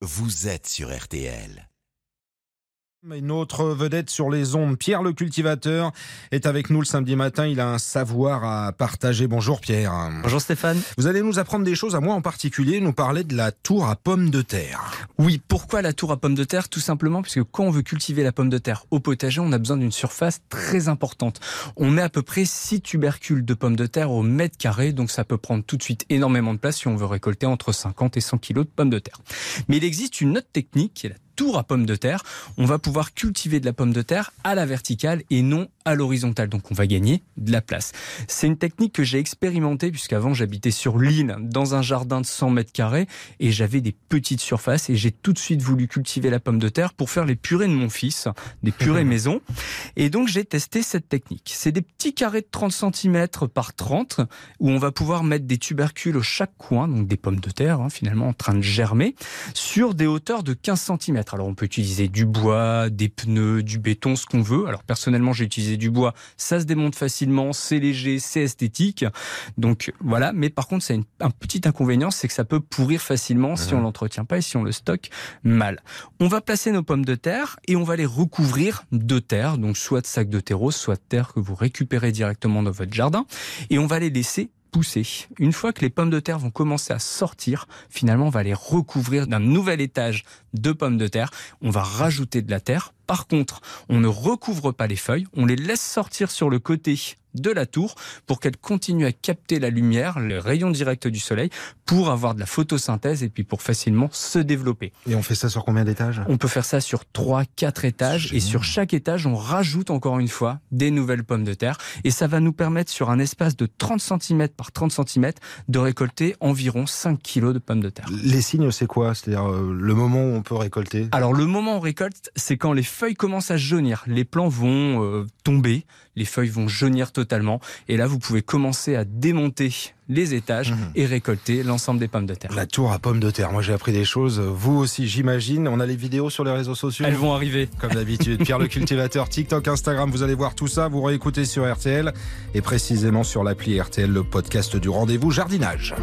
vous êtes sur RTL. Une autre vedette sur les ondes, Pierre le cultivateur, est avec nous le samedi matin. Il a un savoir à partager. Bonjour Pierre. Bonjour Stéphane. Vous allez nous apprendre des choses, à moi en particulier, nous parler de la tour à pommes de terre. Oui, pourquoi la tour à pommes de terre? Tout simplement parce que quand on veut cultiver la pomme de terre au potager, on a besoin d'une surface très importante. On met à peu près 6 tubercules de pommes de terre au mètre carré, donc ça peut prendre tout de suite énormément de place si on veut récolter entre 50 et 100 kilos de pommes de terre. Mais il existe une autre technique qui est la tour à pommes de terre, on va pouvoir cultiver de la pomme de terre à la verticale et non à l'horizontale. Donc on va gagner de la place. C'est une technique que j'ai expérimentée puisqu'avant j'habitais sur l'île dans un jardin de 100 mètres carrés et j'avais des petites surfaces et j'ai tout de suite voulu cultiver la pomme de terre pour faire les purées de mon fils, des purées maison. Et donc j'ai testé cette technique. C'est des petits carrés de 30 cm par 30 où on va pouvoir mettre des tubercules au chaque coin, donc des pommes de terre hein, finalement en train de germer, sur des hauteurs de 15 cm. Alors on peut utiliser du bois, des pneus, du béton, ce qu'on veut. Alors personnellement j'ai utilisé du bois, ça se démonte facilement, c'est léger, c'est esthétique. Donc voilà, mais par contre c'est un petit inconvénient, c'est que ça peut pourrir facilement si on l'entretient pas et si on le stocke mal. On va placer nos pommes de terre et on va les recouvrir de terre, donc soit de sacs de terreau, soit de terre que vous récupérez directement dans votre jardin, et on va les laisser Une fois que les pommes de terre vont commencer à sortir, finalement, on va les recouvrir d'un nouvel étage de pommes de terre. On va rajouter de la terre. Par contre, on ne recouvre pas les feuilles, on les laisse sortir sur le côté de la tour pour qu'elle continue à capter la lumière, les rayons directs du soleil, pour avoir de la photosynthèse et puis pour facilement se développer. Et on fait ça sur combien d'étages? On peut faire ça sur 3, 4 étages. Et sur chaque étage, on rajoute encore une fois des nouvelles pommes de terre. Et ça va nous permettre sur un espace de 30 cm par 30 cm de récolter environ 5 kg de pommes de terre. Les signes, c'est quoi? C'est-à-dire euh, le moment où on peut récolter? Alors le moment où on récolte, c'est quand les feuilles commencent à jaunir, les plants vont euh, tomber, les feuilles vont jaunir totalement et là vous pouvez commencer à démonter les étages Mhm. et récolter l'ensemble des pommes de terre. La tour à pommes de terre. Moi, j'ai appris des choses. Vous aussi, j'imagine. On a les vidéos sur les réseaux sociaux. Elles vont arriver. Comme d'habitude, Pierre le cultivateur, TikTok, Instagram, vous allez voir tout ça, vous réécoutez sur RTL et précisément sur l'appli RTL, le podcast du rendez-vous jardinage.